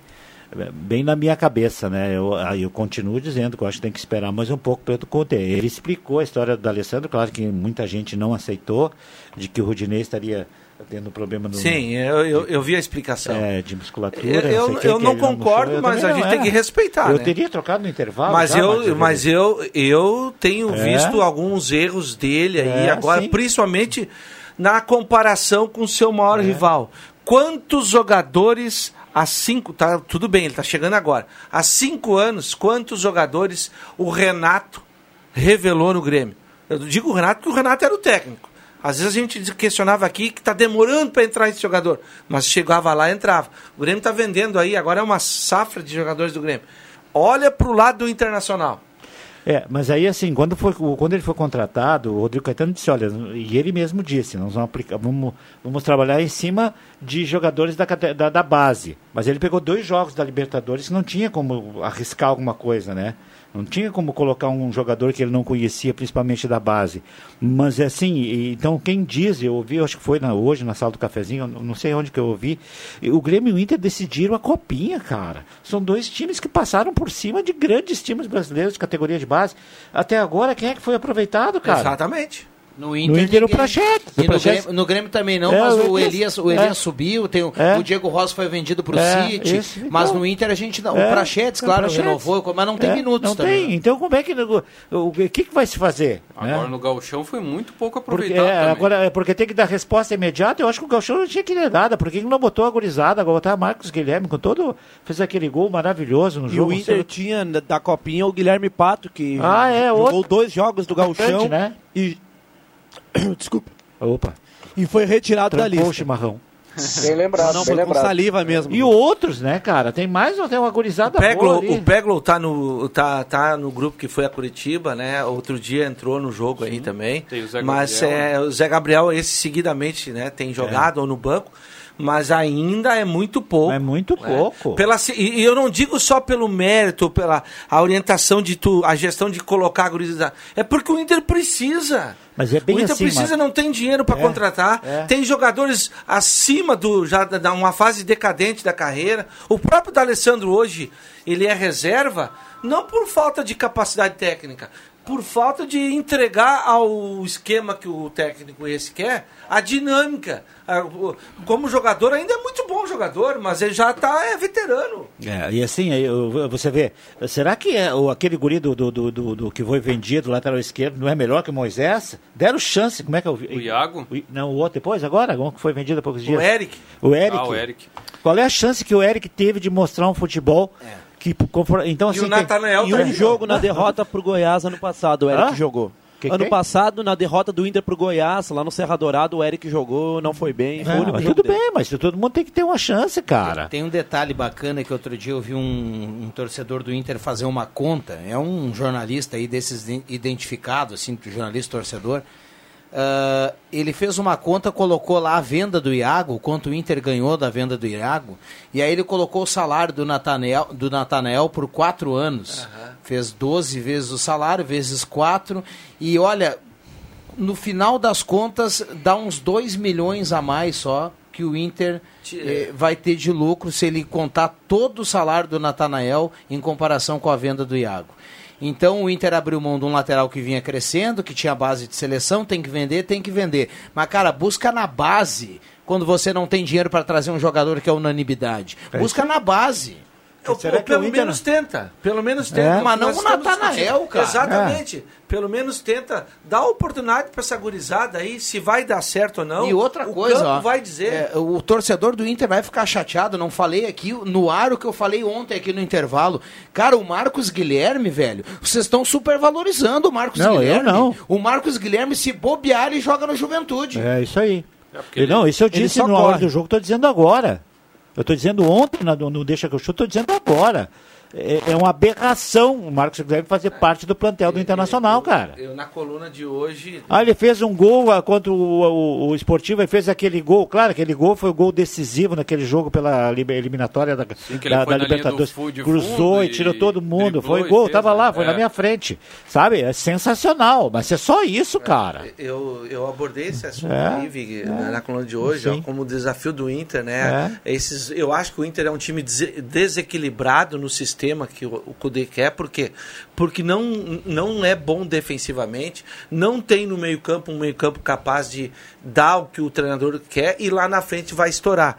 bem na minha cabeça, né? Eu, aí eu continuo dizendo que eu acho que tem que esperar mais um pouco pelo Conte. Ele explicou a história do Alessandro, claro que muita gente não aceitou, de que o Rudinei estaria tendo problema no, Sim, eu, eu, eu vi a explicação. é, de musculatura. Eu- eu- sei o que, eu não mostrou. concordo, mas a não, gente tem que respeitar, Eu né? teria trocado no intervalo. Mas eu, mas eu, eu tenho É? visto alguns erros dele aí É, agora, sim. principalmente na comparação com o seu maior É. rival. Quantos jogadores há cinco. Tá, tudo bem, ele está chegando agora. Há cinco anos, quantos jogadores o Renato revelou no Grêmio? Eu digo o Renato porque o Renato era o técnico. Às vezes a gente questionava aqui que está demorando para entrar esse jogador, mas chegava lá e entrava. O Grêmio está vendendo aí, agora é uma safra de jogadores do Grêmio. Olha para o lado do Internacional. É, mas aí assim, quando, foi, quando ele foi contratado, o Rodrigo Caetano disse, olha, e ele mesmo disse, nós vamos, aplicar, vamos, vamos trabalhar em cima de jogadores da, da, da base. Mas ele pegou dois jogos da Libertadores que não tinha como arriscar alguma coisa, né? Não tinha como colocar um jogador que ele não conhecia, principalmente da base. Mas é assim, então quem diz, eu ouvi, acho que foi na- hoje na sala do cafezinho, não sei onde que eu ouvi, o Grêmio e o Inter decidiram a copinha, cara. São dois times que passaram por cima de grandes times brasileiros de categoria de base. Até agora, quem é que foi aproveitado, cara? Exatamente. No No Inter, o Prachetes. E O no Grêmio, no Grêmio também não, É, mas o o Elias- o Elias é. subiu, tem o, É. o Diego Rosa foi vendido pro É, City, isso, então. mas no Inter a gente não. É, o Prachetes, é, claro, Prachetes. renovou, mas não tem É, minutos Não também. tem. Então como é que o, o que, que vai se fazer? Agora né? no Gauchão foi muito pouco Porque, aproveitado é, também. agora, é porque tem que dar resposta imediata. Eu acho que o Galchão não tinha que dar nada. Por que não botou a gurizada? Agora botar Marcos Guilherme com todo. Fez aquele gol maravilhoso no E jogo. o Inter tinha da copinha o Guilherme Pato, que Ah, é, jogou outro. dois jogos do Gauchão Importante, né? e. Desculpa. Opa. E foi retirado da Trancou lista. o chimarrão. Bem lembrado, Não, bem foi com lembrado. saliva mesmo. E outros, né, cara? Tem mais ou tem uma gurizada O Peglo, o Peglo tá no, tá, tá no grupo que foi a Curitiba, né? Outro dia entrou no jogo aí também. Tem o Zé Mas Gabriel. é, o Zé Gabriel, esse seguidamente, né? Tem jogado ou no banco. Mas ainda é muito pouco. É muito né? pouco. Pela, e, e eu não digo só pelo mérito, pela a orientação de tu, a gestão de colocar a gurizada. É porque o Inter precisa. Mas é bem o Inter assim, precisa, mas- não tem dinheiro para É, contratar. é. Tem jogadores acima do já da uma fase decadente da carreira. O próprio D'Alessandro hoje, ele é reserva não por falta de capacidade técnica, por falta de entregar ao esquema que o técnico esse quer a dinâmica. O- Como jogador ainda é muito bom jogador, mas ele já tá é veterano. É, e assim, você vê, será que é, o, aquele guri do, do, do, do- do que foi vendido, lateral esquerdo, não é melhor que o Moisés? Deram chance, como é que eu vi? O Iago? Não, o outro depois, agora? Um que foi vendido há poucos dias? Eric. O Eric. Ah, o Eric. Qual é a chance que o Eric teve de mostrar um futebol que então assim E o Natanael E um jogo na derrota pro Goiás ano passado, o Eric Hã? jogou. Que ano que é? passado, na derrota do Inter pro Goiás, lá no Serra Dourado, o Eric jogou, não foi bem. Foi Não, jogo tudo dele. bem, mas todo mundo tem que ter uma chance, cara. Tem um detalhe bacana que outro dia eu vi um, um torcedor do Inter fazer uma conta. É um jornalista aí desses ident- identificado, assim, jornalista torcedor. Ah, ele fez uma conta, colocou lá a venda do Iago, quanto o Inter ganhou da venda do Iago, e aí ele colocou o salário do Natanael, do Natanael por quatro anos. Fez 12 vezes o salário, vezes quatro, e olha, no final das contas, dá uns 2 milhões a mais só que o Inter eh, vai ter de lucro se ele contar todo o salário do Natanael em comparação com a venda do Iago. Então o Inter abriu mão de um lateral que vinha crescendo, que tinha base de seleção, tem que vender, tem que vender. Mas, cara, busca na base quando você não tem dinheiro para trazer um jogador que é unanimidade. É busca na base. Ou pelo menos tenta. Pelo menos tenta. É. Mas não o Natanael, cara. Exatamente. Pelo menos tenta dar oportunidade para essa gurizada aí, se vai dar certo ou não. E outra o coisa, campo ó, vai dizer. é, o torcedor do Inter vai ficar chateado, não falei aqui no ar o que eu falei ontem aqui no intervalo. Cara, o Marcos Guilherme, velho, vocês estão supervalorizando o Marcos Não, eu Guilherme. não. O Marcos Guilherme, se bobear, ele joga no Juventude. É isso aí. E não, isso eu disse na hora do jogo, estou dizendo agora. Eu estou dizendo ontem no Deixa que eu chuto, estou dizendo agora. É, é uma aberração o Marcos Guilherme fazer parte do plantel do Internacional, cara. Eu, na coluna de hoje. Ah, ele fez um gol ah, contra o, o, o Esportivo, ele fez aquele gol, claro, aquele gol foi o gol decisivo naquele jogo pela eliminatória da, ele da, foi da na Libertadores. Cruzou fundo e tirou e todo mundo, foi e gol, fez, tava lá, né? foi na É. minha frente. Sabe? É sensacional, mas é só isso, cara. Eu, eu abordei esse assunto É, aí, Vig, na, na coluna de hoje, Sim. ó, como desafio do Inter, né? Esses, eu acho que o Inter é um time dese- desequilibrado no sistema que o, o Cudê quer, por quê? Porque não, não é bom defensivamente, não tem no meio-campo um meio-campo capaz de dar o que o treinador quer e lá na frente vai estourar.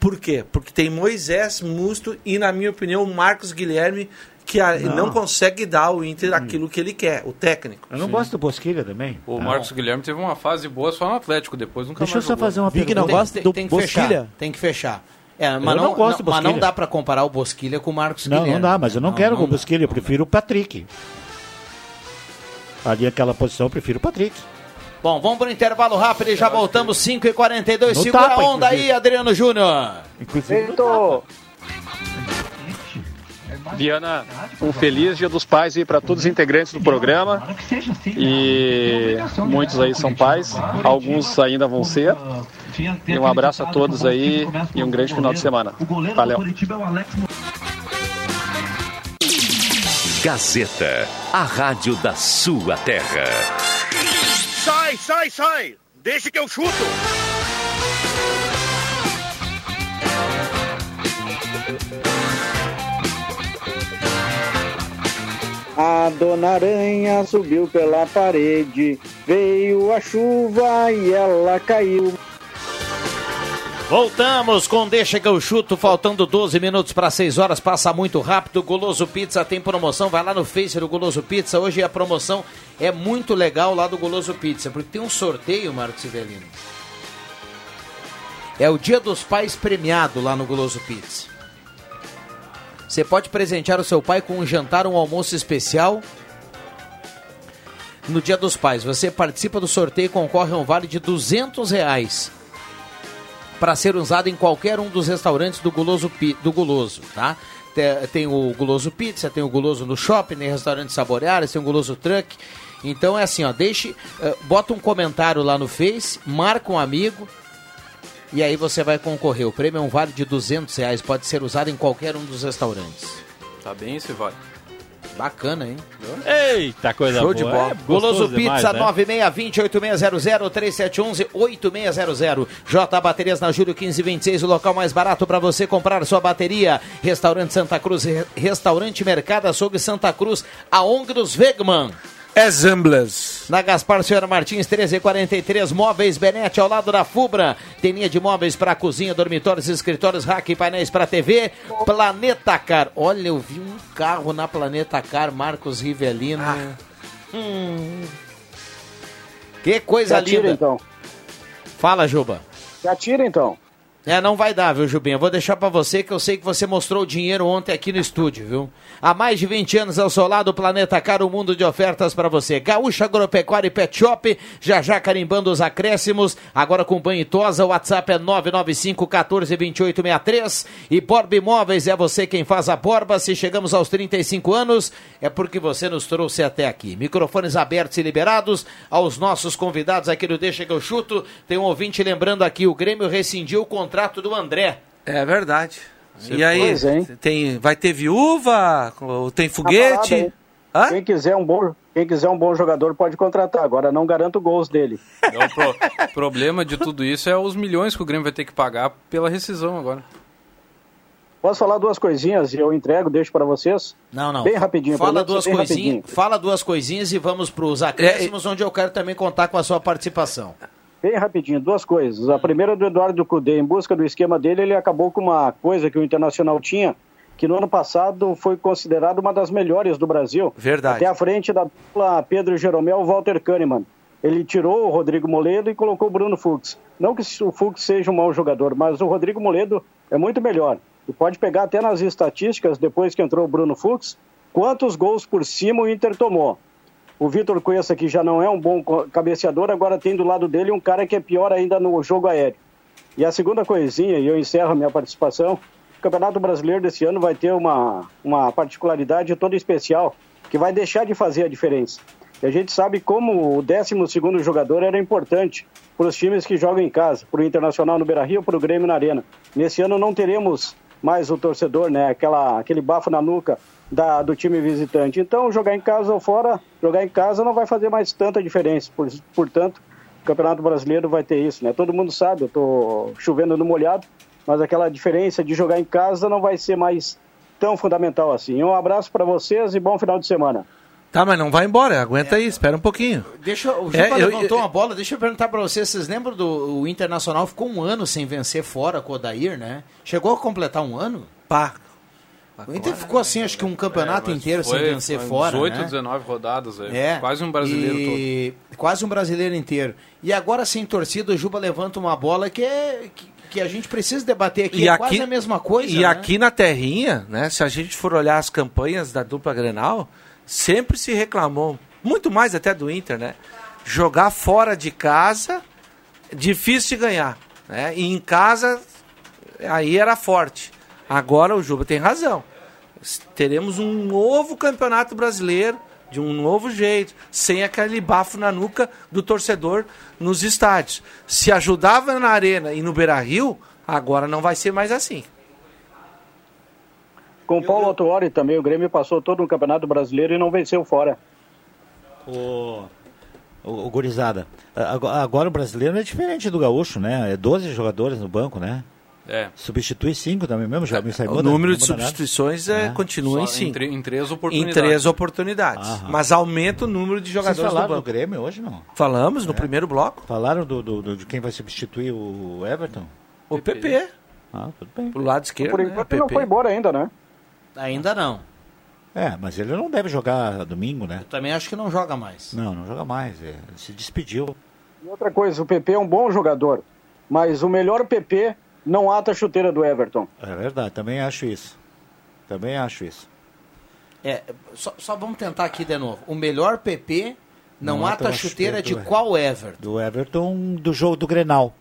Por quê? Porque tem Moisés, Musto e, na minha opinião, o Marcos Guilherme que a- Não. não. consegue dar ao Inter aquilo que ele quer, o técnico. Eu não gosto do Bosquilha também. O Não. Marcos Guilherme teve uma fase boa só no Atlético, depois nunca Deixa mais eu só jogou. fazer uma Vig pergunta. não gosta do tem que fechar. Bosquilha? Tem que fechar. É, Eu mas não não, gosto do mas não Bosquilha. dá pra comparar o Bosquilha com o Marcos Não, Guilherme. não dá, mas eu não, quero não o Bosquilha, eu prefiro o Patrick. Ali aquela posição, eu prefiro o Patrick. Bom, vamos pro intervalo rápido e já voltamos 5 e 42 No Segura tapa, a onda inclusive. aí, Adriano Júnior. Feito. Viana, um feliz Dia dos Pais aí para todos os integrantes do programa. E muitos aí são pais, alguns ainda vão ser. E um abraço a todos aí e um grande final de semana. Valeu. Gazeta, a rádio da sua terra. Sai, sai, sai! Deixa que eu chuto! A dona Aranha subiu pela parede, veio a chuva e ela caiu. Voltamos com Deixa que eu chuto, faltando 12 minutos para 6 horas, passa muito rápido. Goloso Pizza tem promoção, vai lá no Face do Goloso Pizza. Hoje a promoção é muito legal lá do Goloso Pizza, porque tem um sorteio, Marcos Sivelino. É o Dia dos Pais premiado lá no Goloso Pizza. Você pode presentear o seu pai com um jantar, um almoço especial no Dia dos Pais. Você participa do sorteio e concorre a um vale de 200 reais para ser usado em qualquer um dos restaurantes do Guloso, do Guloso, tá? Te- Tem o Guloso Pizza, tem o Guloso no Shopping, tem restaurante Saboreares, tem o Guloso Truck. Então é assim, ó, deixe, eh, bota um comentário lá no Face, marca um amigo, E aí você vai concorrer. O prêmio é um vale de 200 reais, pode ser usado em qualquer um dos restaurantes. Tá bem esse vale. Bacana, hein? Eita, coisa Show boa. de bola. É Goloso Pizza né? 9620-8600-3711-8600. J Baterias na Júlio 1526, o local mais barato para você comprar sua bateria. Restaurante Santa Cruz, Re- Restaurante Mercado Açougue Santa Cruz, a ONG dos Wegman. Examblas. Na Gaspar Senhora Martins 1343, Móveis Benete ao lado da Fubra. Tem linha de móveis para cozinha, dormitórios, escritórios, rack e painéis para TV. Planeta Car. Olha, eu vi um carro na Planeta Car, Marcos Rivelino. Hum. Que coisa Já tira, linda. então. Fala, Juba. Já tira então. É, não vai dar, viu, Jubinha? Vou deixar pra você que eu sei que você mostrou o dinheiro ontem aqui no estúdio, viu? Há mais de 20 anos ao seu lado, o Planeta Caro, um mundo de ofertas pra você. Gaúcha Agropecuária e Pet Shop, já já carimbando os acréscimos, agora com banho e tosa, o WhatsApp é 995 14 28 63 e Borba Imóveis é você quem faz a Borba. Se chegamos aos 35 anos, é porque você nos trouxe até aqui. Microfones abertos e liberados aos nossos convidados aqui do Deixa que eu chuto. Tem um ouvinte lembrando aqui, o Grêmio rescindiu o contrato do André. É verdade. Você e aí, tem, vai ter viúva, tem Tá foguete. Quem quiser um bom, quem quiser um bom jogador pode contratar. Agora não garanto gols dele. É o pro- problema de tudo isso é os milhões que o Grêmio vai ter que pagar pela rescisão agora. Posso falar duas coisinhas e eu entrego, deixo para vocês? Não, não. Bem rapidinho. Fala duas coisinhas, rapidinho. fala duas coisinhas e vamos para os acréscimos, onde eu quero também contar com a sua participação. Bem rapidinho, duas coisas. A primeira é do Eduardo Cudê. Em busca do esquema dele, ele acabou com uma coisa que o Internacional tinha, que no ano passado foi considerado uma das melhores do Brasil. Verdade. Até à frente da dupla Pedro Jeromel Walter Kahneman. Ele tirou o Rodrigo Moledo e colocou o Bruno Fux. Não que o Fux seja um mau jogador, mas o Rodrigo Moledo é muito melhor. E pode pegar até nas estatísticas, depois que entrou o Bruno Fux, quantos gols por cima o Inter tomou. O Vitor Cuesta, que já não é um bom cabeceador, agora tem do lado dele um cara que é pior ainda no jogo aéreo. E a segunda coisinha, e eu encerro a minha participação, o Campeonato Brasileiro desse ano vai ter uma, uma particularidade toda especial, que vai deixar de fazer a diferença. E a gente sabe como o 12º jogador era importante para os times que jogam em casa, para o Internacional no Beira-Rio, para o Grêmio na Arena. Nesse ano não teremos mais o torcedor, né? Aquela, aquele bafo na nuca da, do time visitante. Então, jogar em casa ou fora, jogar em casa não vai fazer mais tanta diferença. Por, portanto, o Campeonato Brasileiro vai ter isso, né? Todo mundo sabe, eu tô chovendo no molhado, mas aquela diferença de jogar em casa não vai ser mais tão fundamental assim. Um abraço para vocês e bom final de semana. Tá, mas não vai embora, aguenta aí, espera um pouquinho. Deixa, o Juba É, eu- levantou eu- uma bola, deixa eu perguntar pra vocês, vocês lembram do o Internacional ficou um ano sem vencer fora com o Odair, né? Chegou a completar um ano? Pá. O Inter ficou assim, acho que um campeonato É, inteiro foi- sem vencer fora, 18, né? 19 rodadas, é. É. Quase um brasileiro e... Quase um brasileiro inteiro. E agora sem torcida, o Juba levanta uma bola que é que, que a gente precisa debater aqui, é quase a mesma coisa, E né? aqui na Terrinha, né, se a gente for olhar as campanhas da dupla Grenal, sempre se reclamou, muito mais até do Inter, né? Jogar fora de casa, difícil de ganhar, né? E em casa, aí era forte. Agora o Juba tem razão. Teremos um novo campeonato brasileiro, de um novo jeito, sem aquele bafo na nuca do torcedor nos estádios. Se ajudava na Arena e no Beira-Rio, agora não vai ser mais assim. Com o Paulo Autuori também, o Grêmio passou todo o Campeonato Brasileiro e não venceu fora. O, o, o Gurizada, agora, agora o brasileiro é diferente do gaúcho, né? É 12 jogadores no banco, né? É. Substitui 5 também mesmo, já me sai O muda- número de nada. substituições é, É. continua em Só em 5. tre- em três Em oportunidades. três oportunidades. Aham. Mas aumenta o número de Vocês jogadores do falaram do banco. Grêmio hoje, não? Falamos no É. primeiro bloco. Falaram do, do- do- de quem vai substituir o Everton? O PP. Ah, tudo bem. Pro lado esquerdo, Por né? enquanto PP. ele não foi embora ainda, né? Ainda não. É, mas ele não deve jogar domingo, né? Também acho que não joga mais. Não, não joga mais. é, Ele se despediu. E outra coisa, o PP é um bom jogador, mas o melhor PP não ata a chuteira do Everton. É verdade, também acho isso. Também acho isso. É, só, só vamos tentar aqui de novo. O melhor PP não, Não ata a chuteira de do- qual Everton? Do Everton do jogo do Grenal.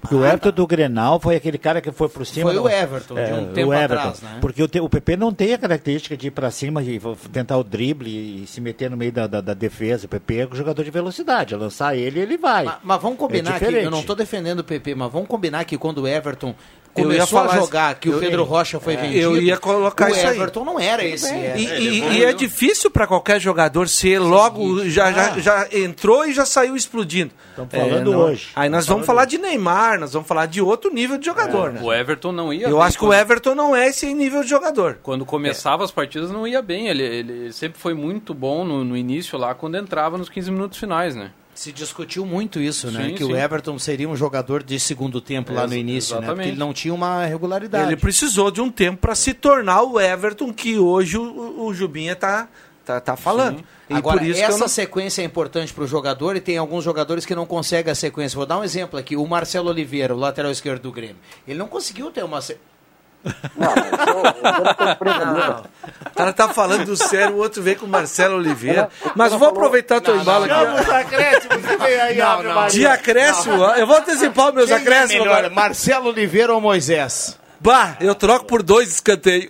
Porque o Everton do Grenal foi aquele cara que foi por cima. Foi do- o Everton, de um tempo o Everton. atrás, né? Porque o, te- o PP não tem a característica de ir pra cima e tentar o drible e se meter no meio da, da, da defesa. O PP é um jogador de velocidade. É lançar ele, ele vai. Mas, mas vamos combinar É aqui, eu não estou defendendo o PP, mas vamos combinar que quando o Everton Eu ia começou a falar jogar, que o Eu- Pedro Rocha foi É. vendido, Eu ia colocar o isso aí. Everton não era esse. E, era. e- e é difícil para qualquer jogador ser logo já, já, já entrou e já saiu explodindo. Estamos falando não- hoje. Aí nós vamos falar de Neymar, nós vamos falar de outro nível de jogador, né? O Everton não ia Eu bem acho que o quando- Everton não é esse nível de jogador. Quando começava as partidas não ia bem. Ele, ele sempre foi muito bom no, no início lá, quando entrava nos 15 minutos finais, né? Se discutiu muito isso, né? Sim, que sim. o Everton seria um jogador de segundo tempo lá Ex- no início, né? Porque exatamente. ele não tinha uma regularidade. Ele precisou de um tempo para se tornar o Everton que hoje o, o Jubinha tá, tá, tá falando. E Agora, por isso essa não... sequência é importante para o jogador e tem alguns jogadores que não conseguem a sequência. Vou dar um exemplo aqui. O Marcelo Oliveira, o lateral esquerdo do Grêmio. Ele não conseguiu ter uma... Se... O cara tá falando sério, o outro vem com o Marcelo Oliveira. Mas eu vou aproveitar teu embalo aqui. Chama os acréscimos que vem aí, Não, não. De acréscimo, ó, eu vou antecipar os meus Quem é acréscimos melhor, agora. Marcelo Oliveira ou Moisés? Bah, eu troco por dois escanteios.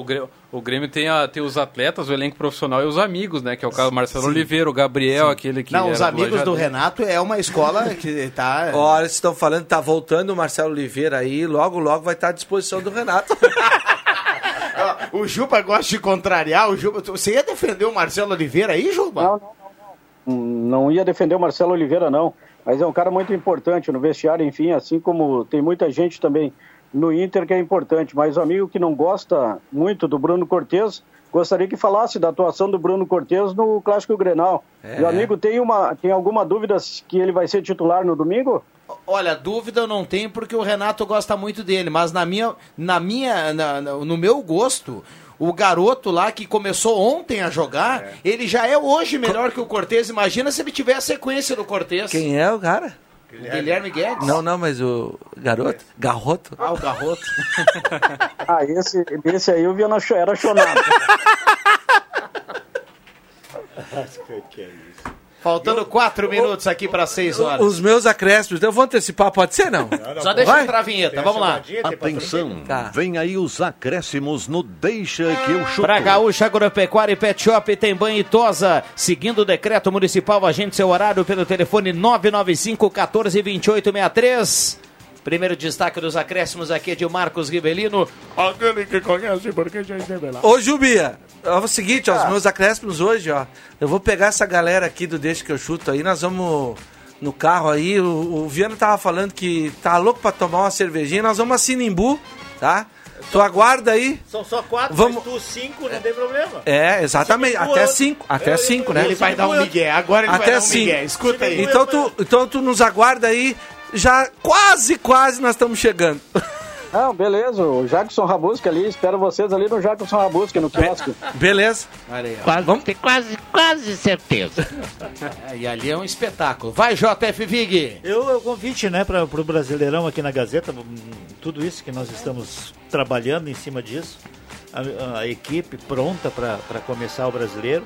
O Grêmio, o Grêmio tem, a- tem os atletas, o elenco profissional e os amigos, né? Que é o caso do Marcelo Oliveira, o Gabriel, aquele que. Não, os amigos do Lajadão. Renato é uma escola que tá... Olha, vocês estão falando, tá voltando o Marcelo Oliveira aí, logo, logo vai estar à disposição do Renato. O Juba gosta de contrariar, o Juba... Você ia defender o Marcelo Oliveira aí, Juba? Não, não, não. Não ia defender o Marcelo Oliveira, não. Mas é um cara muito importante no vestiário, enfim, assim como tem muita gente também no Inter que é importante. Mas o amigo que não gosta muito do Bruno Cortes, gostaria que falasse da atuação do Bruno Cortes no Clássico Grenal. É. Meu amigo, tem, uma, tem alguma dúvida que ele vai ser titular no domingo? Olha, dúvida eu não tenho porque o Renato gosta muito dele, mas na minha, na minha, na- na- no meu gosto, o garoto lá que começou ontem a jogar, ele já é hoje melhor que o Cortez. Imagina se ele tiver a sequência do Cortez. Quem é o cara? Guilherme Guedes? Não, não, mas o garoto? Garroto? Ah, o Garroto. Ah, esse, esse aí eu vi na era chonado. Faltando quatro minutos aqui para seis horas. Os meus acréscimos, eu vou antecipar, pode ser não? Só deixa Vai? entrar a vinheta, vamos lá. Atenção, Tá. vem aí os acréscimos no Deixa que eu chuto. Pra Gaúcha Agropecuária e Pet Shop tem banho e tosa. Seguindo o decreto municipal, agende seu horário pelo telefone 995 14 28 63. Primeiro destaque dos acréscimos aqui é de Marcos Rivelino. Aquele que conhece porque já esteve lá. Ô, Jubia, é o seguinte, ó, os meus acréscimos hoje, ó. Eu vou pegar essa galera aqui do Deixa que eu chuto aí, nós vamos no carro aí. O, o Viana tava falando que tá louco pra tomar uma cervejinha, nós vamos a Sinimbu, tá? Tu aguarda aí. São só quatro, Vamos- mas tu cinco, não tem problema. É, exatamente. Até eu- cinco. Até eu- cinco, eu- né? Ele vai dar um migué, agora ele Até vai dar um cinco. migué. Escuta aí. Então tu, então tu nos aguarda aí. Já quase, quase nós estamos chegando. Não, beleza, o Jackson Rabusca ali, espero vocês ali no Jackson Rabusca, no quiosque. Beleza? Olha aí, ó. Quase, Vamos- tem quase, quase certeza. É, e ali é um espetáculo. Vai, JF Vig. Eu, eu convite, né, para o Brasileirão aqui na Gazeta, hum, tudo isso que nós estamos trabalhando em cima disso, a, a equipe pronta para começar o Brasileiro,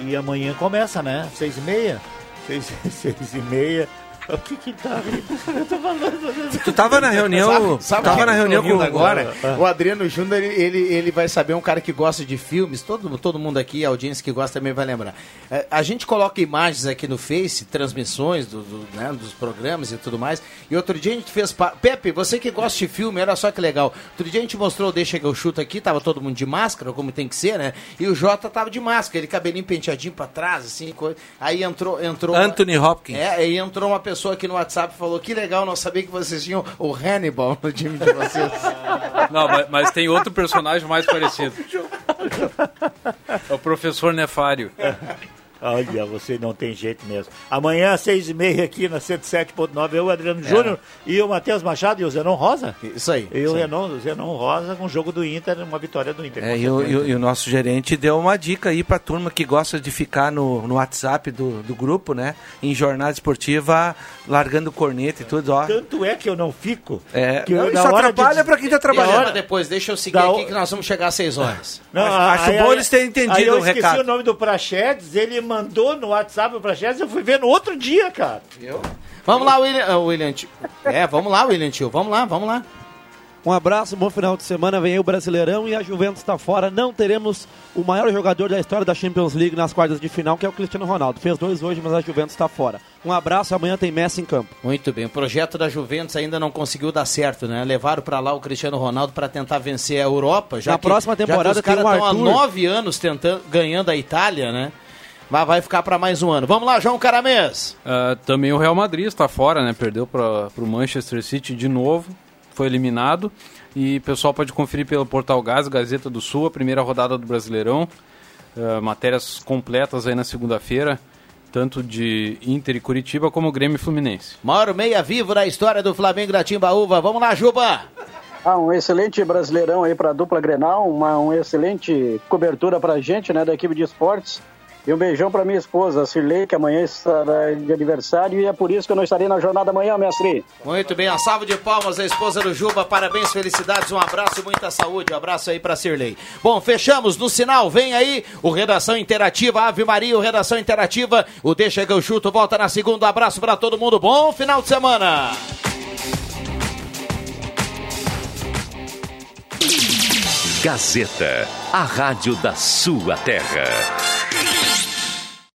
e amanhã começa, né, seis e meia, seis, seis e meia, o que que tá Eu tô falando... Tu tava na reunião. Sabe, sabe tava na reunião com agora. Ah. O Adriano Júnior, ele, ele, ele vai saber, um cara que gosta de filmes, todo, todo mundo aqui, a audiência que gosta também vai lembrar. É, a gente coloca imagens aqui no Face, transmissões do, do, né, dos programas e tudo mais. E outro dia a gente fez. pa- Pepe, você que gosta de filme, olha só que legal. Outro dia a gente mostrou Deixa que eu chuto aqui, tava todo mundo de máscara, como tem que ser, né? E o Jota tava de máscara, ele cabelinho penteadinho pra trás, assim. co- Aí entrou. entrou Anthony Hopkins. É, aí entrou uma pessoa aqui no WhatsApp falou: que legal, não sabia que vocês tinham o Hannibal no time de vocês. Não, mas, mas tem outro personagem mais parecido. É o professor Nefário. Olha, você não tem jeito mesmo. Amanhã, às seis e meia, aqui na 107.9, eu, o Adriano Júnior, e o Matheus Machado e o Zenon Rosa. Isso aí. E o isso aí. Zenon, o Zenon Rosa com o jogo do Inter, uma vitória do Inter. É, e, o, e o- e o nosso gerente deu uma dica aí pra turma que gosta de ficar no, no WhatsApp do, do grupo, né? Em jornada esportiva, largando corneta e tudo, ó. Tanto é que eu não fico. É, que não, eu- isso na hora atrapalha de- pra quem tá trabalhando. pra depois, deixa eu seguir Da aqui o- que nós vamos chegar às 6 horas. Não, Acho aí- bom aí- eles terem entendido aí eu o esqueci recado. o nome do Prachedes, ele mandou no WhatsApp o Prachedes, eu fui ver no outro dia, cara. Viu? Vamos lá, William, ah, William Tio. É, vamos lá, William Tio. Vamos lá, vamos lá. Um abraço, bom final de semana. Vem aí o Brasileirão e a Juventus está fora. Não teremos o maior jogador da história da Champions League nas quartas de final, que é o Cristiano Ronaldo. Fez dois hoje, mas a Juventus está fora. Um abraço, amanhã tem Messi em campo. Muito bem. O projeto da Juventus ainda não conseguiu dar certo, né? Levaram para lá o Cristiano Ronaldo para tentar vencer a Europa. Já Na que, próxima temporada já que os caras estão há nove anos tentando, ganhando a Itália, né? Mas vai ficar para mais um ano. Vamos lá, João Caramês. Ah, também o Real Madrid está fora, né? Perdeu para o Manchester City de novo, foi eliminado. E o pessoal pode conferir pelo Portal Gás, Gazeta do Sul, a primeira rodada do Brasileirão. Ah, matérias completas aí na segunda-feira, tanto de Inter e Curitiba como Grêmio e Fluminense. Maior meia vivo da história do Flamengo da Timbaúva. Vamos lá, Juba. Ah, um excelente brasileirão aí para a dupla Grenal, uma, uma excelente cobertura para a gente, né, da equipe de esportes. E um beijão para minha esposa, Cirlei, que amanhã estará de aniversário e é por isso que eu não estarei na jornada amanhã, mestre. Muito bem, a salva de palmas à esposa do Juba, parabéns, felicidades, um abraço e muita saúde, um abraço aí pra Cirlei. Bom, fechamos no sinal, vem aí o Redação Interativa, Ave Maria, o Redação Interativa, o Deixa que eu chuto, volta na segunda, abraço pra todo mundo, bom final de semana! Gazeta, a rádio da sua terra.